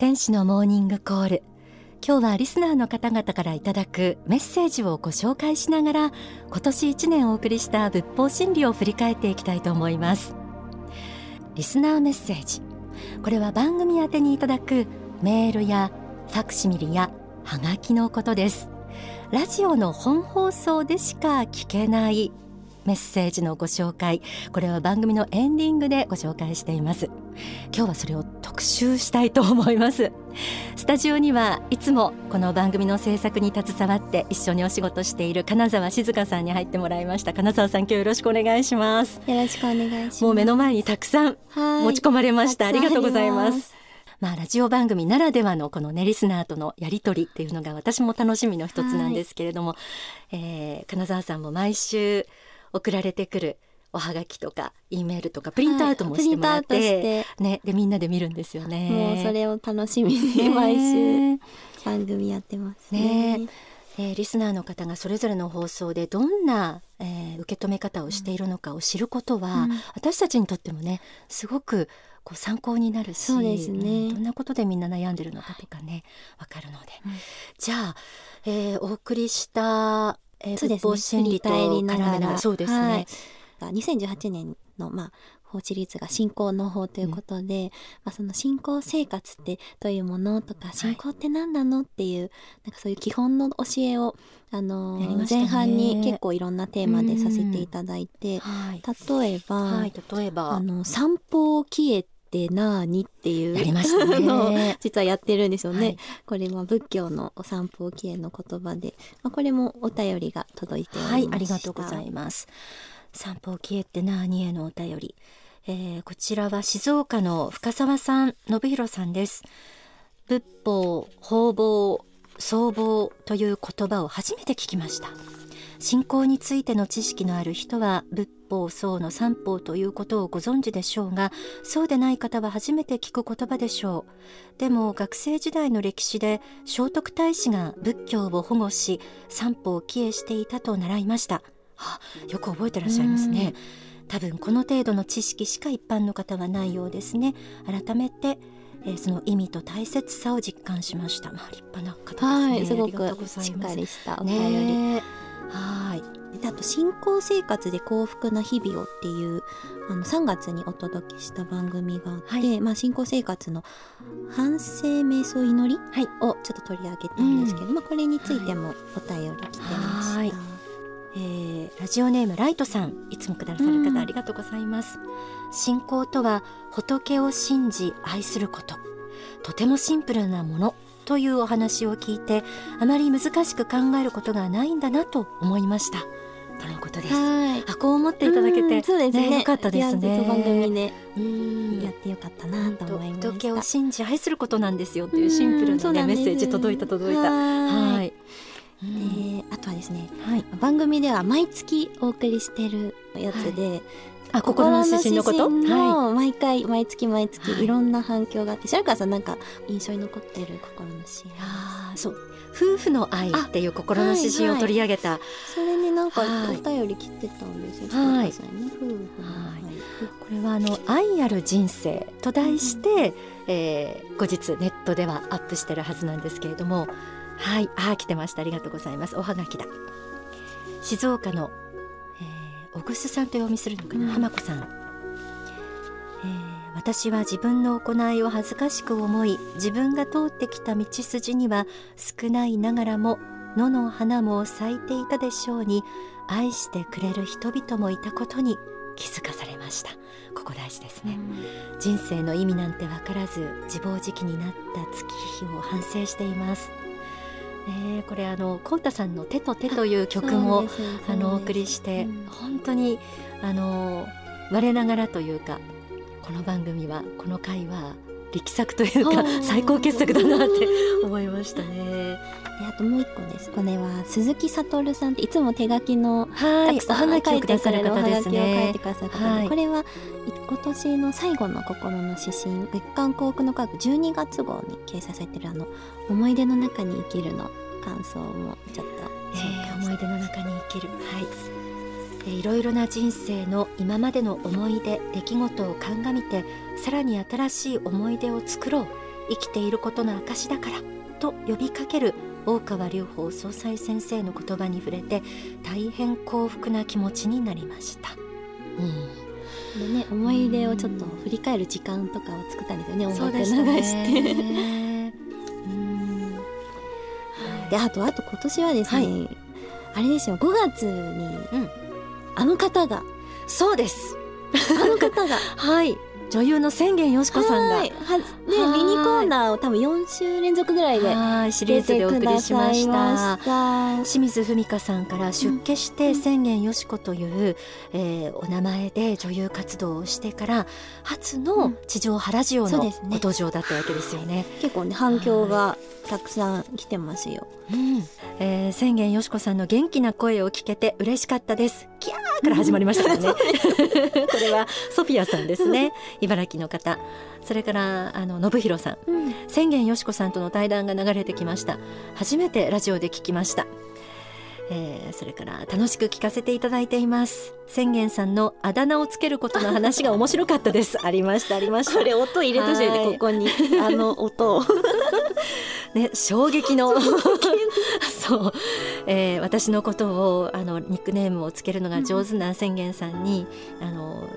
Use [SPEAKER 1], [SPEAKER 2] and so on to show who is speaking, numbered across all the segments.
[SPEAKER 1] 天使のモーニングコール。今日はリスナーの方々からいただくメッセージをご紹介しながら今年1年お送りした仏法真理を振り返っていきたいと思います。リスナーメッセージ。これは番組宛てにいただくメールやファクシミリやハガキのことです。ラジオの本放送でしか聞けないメッセージのご紹介。これは番組のエンディングでご紹介しています。今日はそれを特集したいと思います。スタジオにはいつもこの番組の制作に携わって一緒にお仕事している金沢静香さんに入ってもらいました。金沢さん今日よろしくお願いします。
[SPEAKER 2] よろしくお願いします。
[SPEAKER 1] もう目の前にたくさん持ち込まれました。ありがとうございます。まあ、ラジオ番組ならではのこのねリスナーとのやり取りっていうのが私も楽しみの一つなんですけれども、はい、えー、金沢さんも毎週送られてくるおはがきとか E メールとかプリントアウトもしてもらって、はい、ね、でみんなで見るんですよね。
[SPEAKER 2] もうそれを楽しみに毎週番組やってますね。ね。
[SPEAKER 1] えー、リスナーの方がそれぞれの放送でどんな、えー、受け止め方をしているのかを知ることは、うん、私たちにとってもねすごくこう参考になるし
[SPEAKER 2] そうですね、
[SPEAKER 1] どんなことでみんな悩んでるのかとかねわかるので、うん、じゃあ、えー、お送りしたえー、そうですね、心理と絡めながら。そうですね、
[SPEAKER 2] はい、2018年のまあ法シリーズが信仰の法ということで、うん、まあ、その信仰生活ってどういうものとか信仰って何なのっていう、なんかそういう基本の教えをあのー、前半に結構いろんなテーマでさせていただいて、はい、例えば、はい、例えば。あの散歩を消えってなーにっていう
[SPEAKER 1] やりましたね。
[SPEAKER 2] 実はやってるんですよね、はい、これは仏教のお散歩記念の言葉で、まあ、これもお便りが届いて
[SPEAKER 1] はいありがとうございます散歩消えってなーにへのお便り、えー、こちらは静岡の深澤さん信弘さんです。仏法方々僧帽という言葉を初めて聞きました。信仰についての知識のある人は仏法僧の三法ということをご存知でしょうがそうでない方は初めて聞く言葉でしょう。でも学生時代の歴史で聖徳太子が仏教を保護し三法を帰依していたと習いました。よく覚えてらっしゃいますね。多分この程度の知識しか一般の方はないようですね。改めてえー、その意味と大切さを実感しました。まあ立派な方ですね。
[SPEAKER 2] はい、す。ごくしっかりしたお便り。はい。であと信仰生活で幸福な日々をっていうあの3月にお届けした番組があって、はい、まあ、信仰生活の反省瞑想祈り、はい、をちょっと取り上げたんですけど、うん、まあ、これについてもお便り来てました。はい
[SPEAKER 1] えー、ラジオネームライトさんいつもくださる方ありがとうございます、うん、信仰とは仏を信じ愛すること。とてもシンプルなもの。というお話を聞いてあまり難しく考えることがないんだなと思いました。とのことです。あこう思っていただけて、
[SPEAKER 2] そうですね。
[SPEAKER 1] よかったですね。
[SPEAKER 2] 番組で、やってよかったなと思いまし
[SPEAKER 1] を信じ愛することなんですよ。というシンプルな、ね、メッセージ届いた届いた。はい。
[SPEAKER 2] であとはですね、はい、番組では毎月お送りしてるやつで、はい、
[SPEAKER 1] あ心の指針のこと？
[SPEAKER 2] はい。毎回毎月毎月い。ろんな反響があって、白川さんなんか印象に残ってる心の指針
[SPEAKER 1] あそう。夫婦の愛っていう心の指針を取り上げた、はいはい、
[SPEAKER 2] それになんかお便り来てたんですよ、はい、夫婦の
[SPEAKER 1] 愛。これはあの愛ある人生と題して、うん、えー、後日ネットではアップしてるはずなんですけれどもはい。あ来てました。ありがとうございます。おはがきだ。静岡の小楠さんと読みするのかな、うん、浜子さん、えー、私は自分の行いを恥ずかしく思い自分が通ってきた道筋には少ないながらも野の花も咲いていたでしょうに愛してくれる人々もいたことに気づかされました。ここ大事ですね、うん、人生の意味なんて分からず自暴自棄になった月日を反省していますね、これあのコンタさんの手と手という曲もあのお送りして、うん、本当にあの我ながらというかこの番組はこの回は力作というか最高傑作だなって思いましたね。
[SPEAKER 2] であともう一個です。これは鈴木悟さんっていつも手書きのたくさん書いてくださる方ですね。書いてくださる方で、はい、これは今年の最後の心の指針月刊幸福の科学12月号に掲載されてるあの思い出の中に生きるの感想もちょっと、
[SPEAKER 1] えー、思い出の中に生きるはいえいろいろな人生の今までの思い出出来事を鑑みてさらに新しい思い出を作ろう生きていることの証だからと呼びかける大川隆法総裁先生の言葉に触れて大変幸福な気持ちになりました。
[SPEAKER 2] でね思い出をちょっと振り返る時間とかを作ったんですよね音楽流
[SPEAKER 1] し
[SPEAKER 2] て。
[SPEAKER 1] ね。うん
[SPEAKER 2] であとあと今年はですね、
[SPEAKER 1] はい
[SPEAKER 2] あれですよ5月に、
[SPEAKER 1] うん
[SPEAKER 2] あの方が
[SPEAKER 1] そうです。
[SPEAKER 2] あの方が
[SPEAKER 1] はい。女優の千元よし子さんが、
[SPEAKER 2] はね
[SPEAKER 1] はい
[SPEAKER 2] ミニコーナーを多分4週連続ぐらいで
[SPEAKER 1] はいシリ
[SPEAKER 2] 出
[SPEAKER 1] ーズでお送りしました。清水文香さんから出家して千元よし子という、えーお名前で女優活動をしてから初の地上波ラジオのご登場だったわけですよね。
[SPEAKER 2] 結構ね反響がたくさん来てますよ。
[SPEAKER 1] うんえー、千元よし子さんの元気な声を聞けて嬉しかったです。キャーから始まりましたね。これはソフィアさんですね。茨城の方。それからあの信弘さん。千元よし子さんとの対談が流れてきました。初めてラジオで聞きました、えーそれから楽しく聞かせていただいています。千元さんのあだ名をつけることの話が面白かったです。ありましたありました。
[SPEAKER 2] これ音入れといて
[SPEAKER 1] はい。
[SPEAKER 2] ここに。あの音。を。
[SPEAKER 1] ね衝撃のそう、えー私のことをあのニックネームをつけるのが上手な千元さんに、あの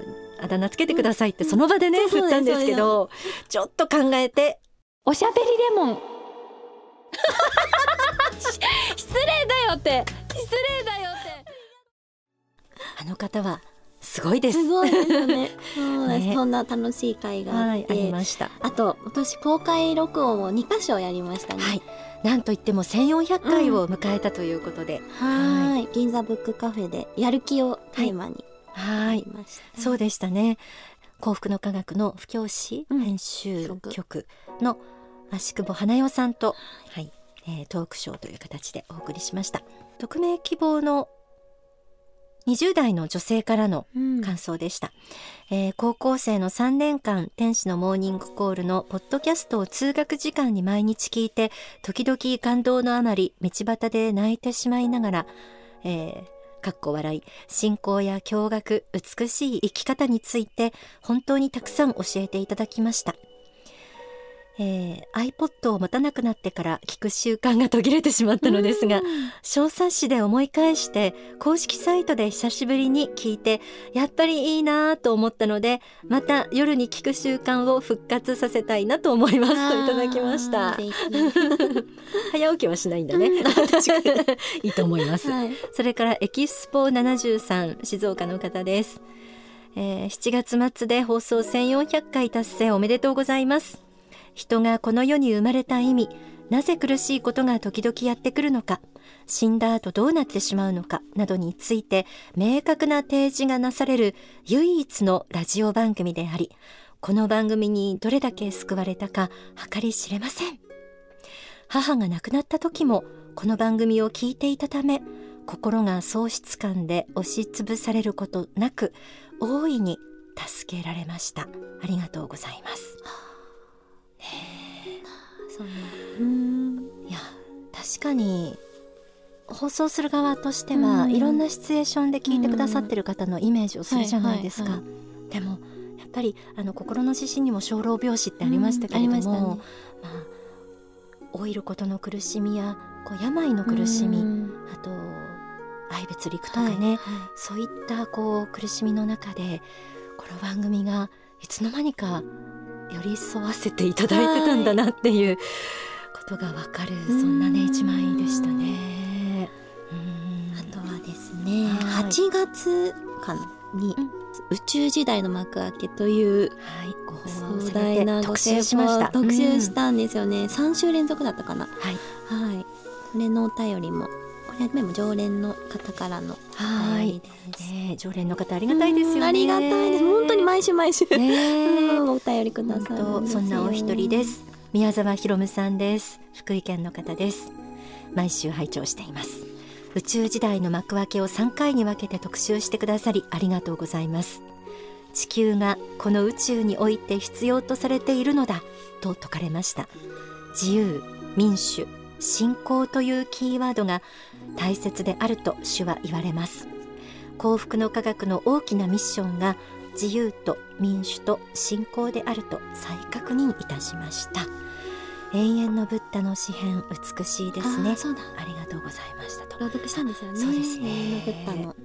[SPEAKER 1] あだ名つけてくださいってその場でね、
[SPEAKER 2] そうそう
[SPEAKER 1] 振ったんですけどちょっと考えて
[SPEAKER 2] おしゃべりレモン。失礼だよって。失礼だよって。
[SPEAKER 1] あの方はすごいです
[SPEAKER 2] すごいですよね。そ うです
[SPEAKER 1] ね
[SPEAKER 2] そんな楽しい会があ
[SPEAKER 1] はい、あ
[SPEAKER 2] って、
[SPEAKER 1] りました。
[SPEAKER 2] あと今年公開録音を2箇所やりましたね。
[SPEAKER 1] はい、なんといっても1400回を迎えたということで、
[SPEAKER 2] はい銀座ブックカフェでやる気をテーマに
[SPEAKER 1] はい。そうでしたね。幸福の科学の布教師
[SPEAKER 2] うん
[SPEAKER 1] 編集局の足久保花代さんと、はい、えートークショーという形でお送りしました。匿名希望の20代の女性からの
[SPEAKER 2] うん。
[SPEAKER 1] 感想でした、えー高校生の3年間天使のモーニングコールのポッドキャストを通学時間に毎日聞いて時々感動のあまり道端で泣いてしまいながら、えーかっこ笑い信仰や驚愕美しい生き方について本当にたくさん教えていただきました、えー iPod を持たなくなってから聞く習慣が途切れてしまったのですが、小冊子で思い返して公式サイトで久しぶりに聞いてやっぱりいいなぁと思ったのでまた夜に聞く習慣を復活させたいなと思います。といただきました。早起きはしないんだね。いいと思います、
[SPEAKER 2] はい。
[SPEAKER 1] それからエキスポ73静岡の方です、えー7月末で放送1400回達成おめでとうございます人がこの世に生まれた意味なぜ苦しいことが時々やってくるのか死んだ後どうなってしまうのかなどについて明確な提示がなされる唯一のラジオ番組でありこの番組にどれだけ救われたか計り知れません。母が亡くなった時もこの番組を聞いていたため心が喪失感で押しつぶされることなく大いに助けられました。ありがとうございます。
[SPEAKER 2] そんな。うん。
[SPEAKER 1] いや確かに放送する側としては、
[SPEAKER 2] うん。
[SPEAKER 1] いろんなシチュエーションで聞いてくださってる方のイメージをするじゃないですか、
[SPEAKER 2] はいは
[SPEAKER 1] でもやっぱりあの心の指針にも生老病死ってありましたけれども、
[SPEAKER 2] うん。まね
[SPEAKER 1] まあ老いることの苦しみやこう病の苦しみ、
[SPEAKER 2] うん。
[SPEAKER 1] あと愛別陸とかね、
[SPEAKER 2] はい。
[SPEAKER 1] そういったこう苦しみの中でこの番組がいつの間にか寄り添わせていただいてたんだなっていうことがわかる、そんなね
[SPEAKER 2] うん。
[SPEAKER 1] 一枚でしたね。うん。
[SPEAKER 2] あとはですね
[SPEAKER 1] はい。
[SPEAKER 2] 8月かなに
[SPEAKER 1] うん。
[SPEAKER 2] 宇宙時代の幕開けという
[SPEAKER 1] はい、ご放
[SPEAKER 2] 壮大なご
[SPEAKER 1] 特
[SPEAKER 2] 成
[SPEAKER 1] 集しました。
[SPEAKER 2] 功特集し
[SPEAKER 1] うん
[SPEAKER 2] たんですよね、3週連続だったかな。
[SPEAKER 1] はい、
[SPEAKER 2] はい。それのお便りもこれでも常連の方からのお便りです、
[SPEAKER 1] ねえ常連の方ありがたいですよね。
[SPEAKER 2] うんありがたいです。本毎週毎週、
[SPEAKER 1] ね
[SPEAKER 2] お便りくだ
[SPEAKER 1] 本
[SPEAKER 2] さるんですよ。
[SPEAKER 1] 当そんなお一人です。宮沢ひろむさんです。福井県の方です。毎週拝聴しています。宇宙時代の幕開けを3回に分けて特集してくださりありがとうございます。地球がこの宇宙において必要とされているのだと説かれました。自由民主信仰というキーワードが大切であると主は言われます。幸福の科学の大きなミッションが自由と民主と信仰であると再確認いたしました。永遠のブッダの詩編美しいですね。
[SPEAKER 2] あーそうだ。
[SPEAKER 1] ありがとうございましたと。
[SPEAKER 2] 朗読したんですよね。
[SPEAKER 1] そうですね。
[SPEAKER 2] 永遠のブッダの。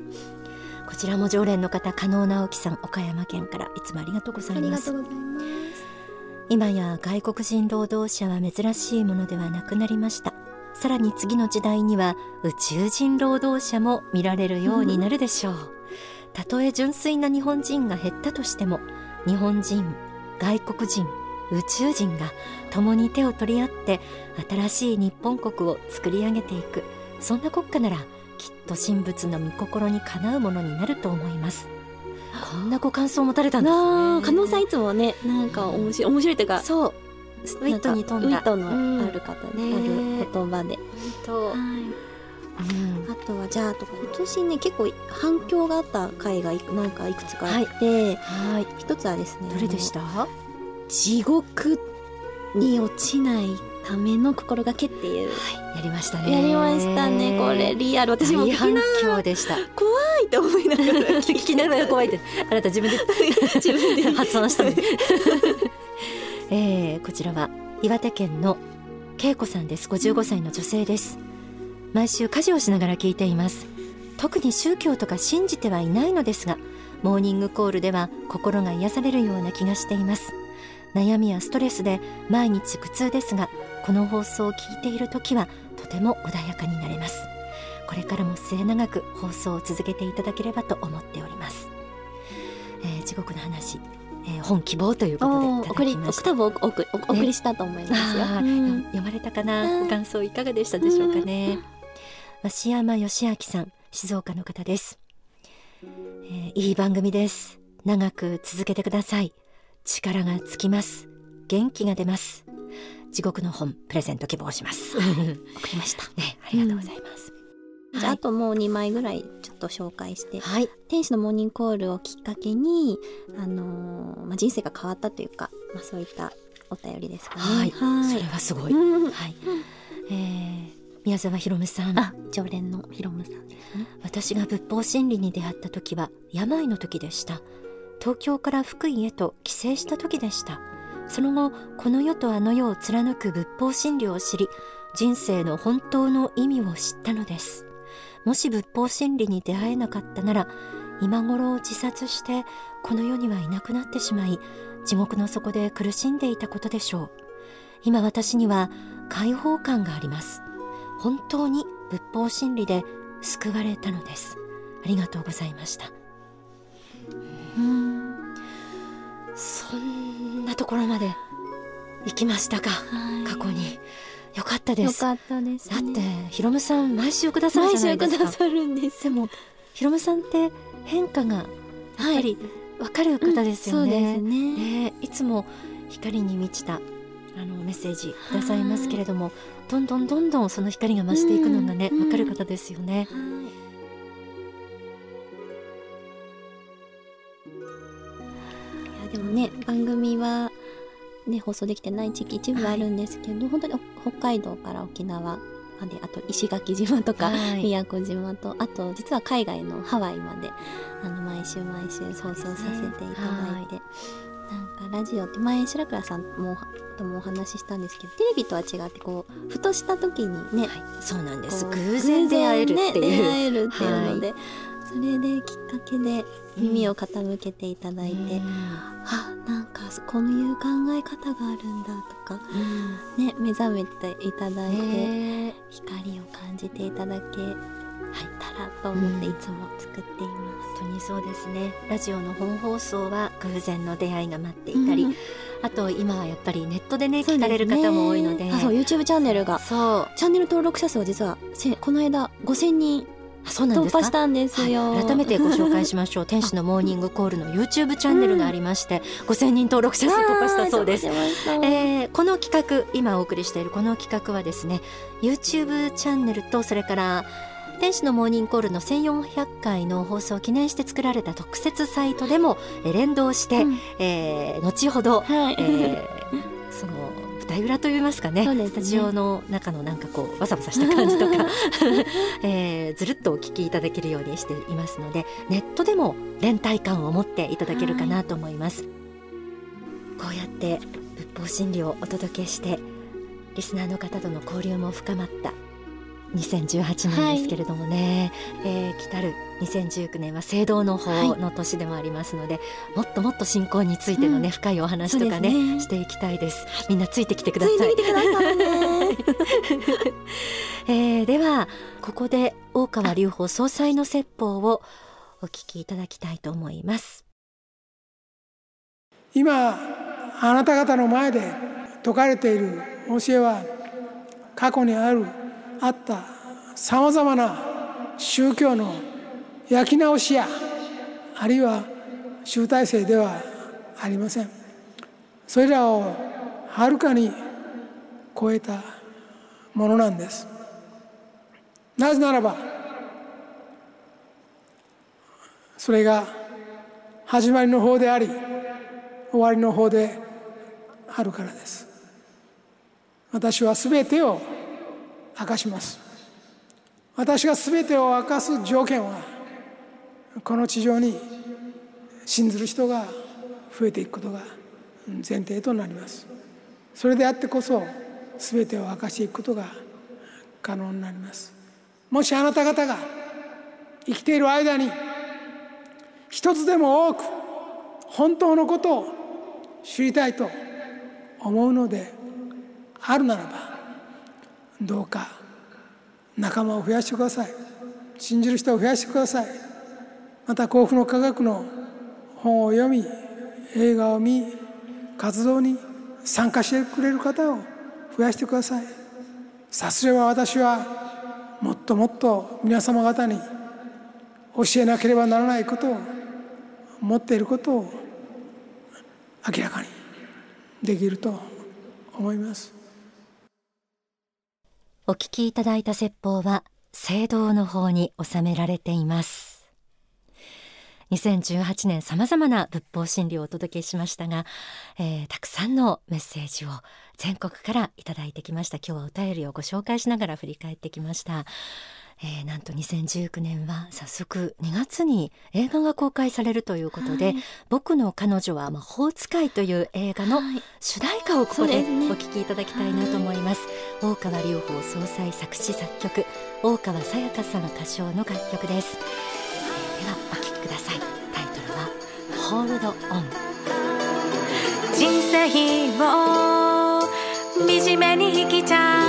[SPEAKER 1] こちらも常連の方加納直樹さん岡山県からいつもありがとうござ
[SPEAKER 2] あ
[SPEAKER 1] います。
[SPEAKER 2] りがとうございます。
[SPEAKER 1] 今や外国人労働者は珍しいものではなくなりました。さらに次の時代には宇宙人労働者も見られるようになるでしょうたとえ純粋な日本人が減ったとしても日本人外国人宇宙人が共に手を取り合って新しい日本国を作り上げていく。そんな国家ならきっと神仏の御心にかなうものになると思います。こんなご感想を持たれたんですね。
[SPEAKER 2] 加納さんいつもねなんか面白い面白いというか
[SPEAKER 1] そう。ウィットに富んだ。
[SPEAKER 2] ウィットの
[SPEAKER 1] うん
[SPEAKER 2] ある方で、
[SPEAKER 1] ね
[SPEAKER 2] ある言葉で、
[SPEAKER 1] と、
[SPEAKER 2] はい
[SPEAKER 1] うん。
[SPEAKER 2] あとはじゃああと今年ね結構反響があった回がいくなんかいくつかあって、
[SPEAKER 1] はい。
[SPEAKER 2] 一つはですね
[SPEAKER 1] どれでした？
[SPEAKER 2] 地獄に落ちないための心がけっていう、
[SPEAKER 1] やりましたね。
[SPEAKER 2] やりましたねこれリアル。私も聞き
[SPEAKER 1] 大反
[SPEAKER 2] な
[SPEAKER 1] 響でした。
[SPEAKER 2] 怖いって思いながら
[SPEAKER 1] 聞きながら怖いってあなた自分で
[SPEAKER 2] 自分で
[SPEAKER 1] 発音した えー、こちらは岩手県の恵子さんです。55歳の女性です毎週家事をしながら聞いています。特に宗教とか信じてはいないのですがモーニングコールでは心が癒されるような気がしています。悩みやストレスで毎日苦痛ですがこの放送を聞いている時はとても穏やかになれます。これからも末永く放送を続けていただければと思っております、えー地獄の話、えー本希望ということでいた
[SPEAKER 2] お送り
[SPEAKER 1] だきました。
[SPEAKER 2] 多分お送りしたと思いますよ、
[SPEAKER 1] あー
[SPEAKER 2] うん。
[SPEAKER 1] 読まれたかな、
[SPEAKER 2] うん。
[SPEAKER 1] ご感想いかがでしたでしょうかね、増山義明さん静岡の方です、えーいい番組です。長く続けてください。力がつきます。元気が出ます。地獄の本プレゼント希望します。
[SPEAKER 2] 送りました。
[SPEAKER 1] ねありがとうございます、
[SPEAKER 2] じゃああともう2枚ぐらいちょっと紹介して。
[SPEAKER 1] はい。
[SPEAKER 2] 天使のモーニングコールをきっかけに、あのーまあ、人生が変わったというか、まあ、そういったお便りですかね。
[SPEAKER 1] はい、
[SPEAKER 2] はい。
[SPEAKER 1] それはすごい、
[SPEAKER 2] うん。
[SPEAKER 1] はい、えー宮沢ひろむさん
[SPEAKER 2] あ。常連のヒロムさんですね。
[SPEAKER 1] 私が仏法真理に出会った時は病の時でした。東京から福井へと帰省した時でした。その後この世とあの世を貫く仏法真理を知り人生の本当の意味を知ったのです。もし仏法真理に出会えなかったなら今頃自殺してこの世にはいなくなってしまい地獄の底で苦しんでいたことでしょう。今私には解放感があります本当に仏法真理で救われたのです。ありがとうございました。
[SPEAKER 2] うん。
[SPEAKER 1] そんなところまで行きましたか。
[SPEAKER 2] はい。
[SPEAKER 1] 過去に。よかったです。
[SPEAKER 2] よかったです、ね。
[SPEAKER 1] だってひろむさん毎週くださる
[SPEAKER 2] 毎週
[SPEAKER 1] じゃないですか。
[SPEAKER 2] くださるんです。
[SPEAKER 1] でもひろむさんって変化がやっぱりわかる方ですよね、
[SPEAKER 2] そうですね。
[SPEAKER 1] ね。いつも光に満ちたあのメッセージくださいますけれどもどんどんどんどんその光が増していくのがね
[SPEAKER 2] うん
[SPEAKER 1] わかる方ですよね。
[SPEAKER 2] はい。いやでもね番組はね放送できてない地域一部あるんですけど、本当にお北海道から沖縄まであと石垣島とか、
[SPEAKER 1] はい。
[SPEAKER 2] 宮古島とあと実は海外のハワイまであの毎週毎週放送させていただいて、なんかラジオって前白倉さんもともお話ししたんですけどテレビとは違ってこうふとした時にね、
[SPEAKER 1] はいそうなんです。偶然出会えるって
[SPEAKER 2] 偶然ね出
[SPEAKER 1] いう
[SPEAKER 2] 会えるっていうので、それできっかけで耳を傾けていただいて、あなんかこういう考え方があるんだとかね目覚めていただいて、
[SPEAKER 1] ね
[SPEAKER 2] 光を感じていただけたらと思って
[SPEAKER 1] うん
[SPEAKER 2] いつも作っています。
[SPEAKER 1] 本当にそうですね。ラジオの本放送は偶然の出会いが待っていたり、
[SPEAKER 2] うん
[SPEAKER 1] あと今はやっぱりネットでね聞かれる方も多いので。
[SPEAKER 2] あそう YouTube チャンネルが。
[SPEAKER 1] そう。
[SPEAKER 2] チャンネル登録者数は実はせこの間5000人
[SPEAKER 1] あそうなんですか？
[SPEAKER 2] 突破したんですよ。
[SPEAKER 1] はい、改めてご紹介しましょう。天使のモーニングコールの YouTube チャンネルがありまして、5000人登録者数突破したそうです。えーこの企画今お送りしているこの企画はですね YouTube チャンネルとそれから天使のモーニングコールの1400回の放送を記念して作られた特設サイトでもえー連動して、
[SPEAKER 2] うん。
[SPEAKER 1] えー後ほど、
[SPEAKER 2] はい、
[SPEAKER 1] えーその舞台裏といいますかね、
[SPEAKER 2] ね。
[SPEAKER 1] スタジオの中のなんかこうわさわさした感じとか、えーずるっとお聞きいただけるようにしていますのでネットでも連帯感を持っていただけるかなと思います、こうやって仏法真理をお届けしてリスナーの方との交流も深まった2018年ですけれどもね、えー来たる2019年は聖堂の法の年でもありますので、もっともっと信仰についてのね、
[SPEAKER 2] うん。
[SPEAKER 1] 深いお話とかね
[SPEAKER 2] ね。
[SPEAKER 1] していきたいです。みんなついてきてく
[SPEAKER 2] つ
[SPEAKER 1] ださい。
[SPEAKER 2] いてみてくださいね。
[SPEAKER 1] えーではここで大川隆法総裁の説法をお聞きいただきたいと思います。
[SPEAKER 3] 今あなた方の前で説かれている教えは過去にあるあったさまざまな宗教の焼き直しやあるいは集大成ではありません。それらをはるかに超えたものなんです。なぜならばそれが始まりの方であり終わりの方であるからです。私は全てを明かします。私が全てを明かす条件はこの地上に信ずる人が増えていくことが前提となります。それであってこそ全てを明かしていくことが可能になります。もしあなた方が生きている間に一つでも多く本当のことを知りたいと思うのであるならばどうか仲間を増やしてください。信じる人を増やしてください。また幸福の科学の本を読み映画を見活動に参加してくれる方を増やしてください。さすれば私はもっともっと皆様方に教えなければならないことを持っていることを明らかにできると思います。
[SPEAKER 1] お聞きいただいた説法は聖堂の方に収められています。2018年さまざまな仏法真理をお届けしましたが、えーたくさんのメッセージを全国からいただいてきました。今日はお便りをご紹介しながら振り返ってきました。えーなんと2019年は早速2月に映画が公開されるということで、
[SPEAKER 2] はい。
[SPEAKER 1] 僕の彼女は魔法使いという映画の
[SPEAKER 2] はい。
[SPEAKER 1] 主題歌をここでお聞きいただきたいなと思います、大川隆法総裁作詞作曲大川さやかさん歌唱の楽曲です、えーではお聴きください。タイトルは「ホールドオン」
[SPEAKER 4] 人生を惨めに生きちゃい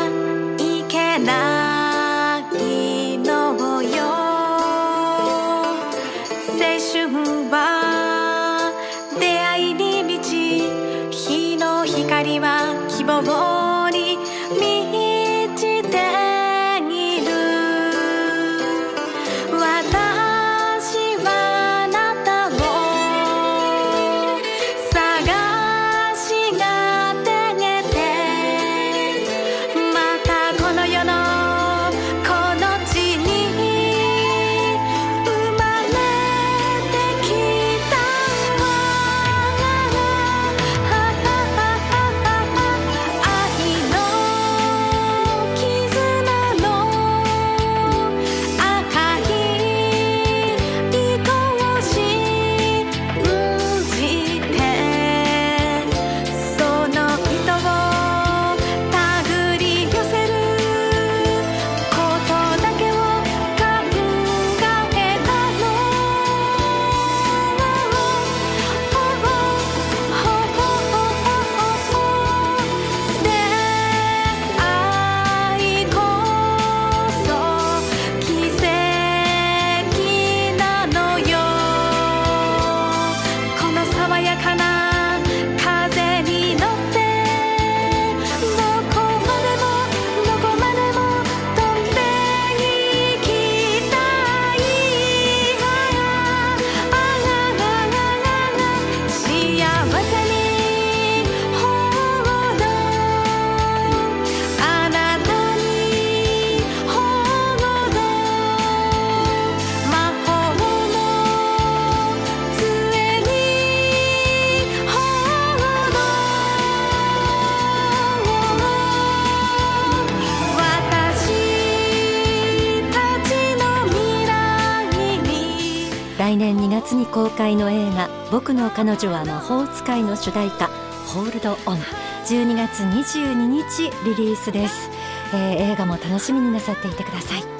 [SPEAKER 1] 公開の映画僕の彼女は魔法使いの主題歌ホールドオン12月22日リリースです、えー映画も楽しみになさっていてください。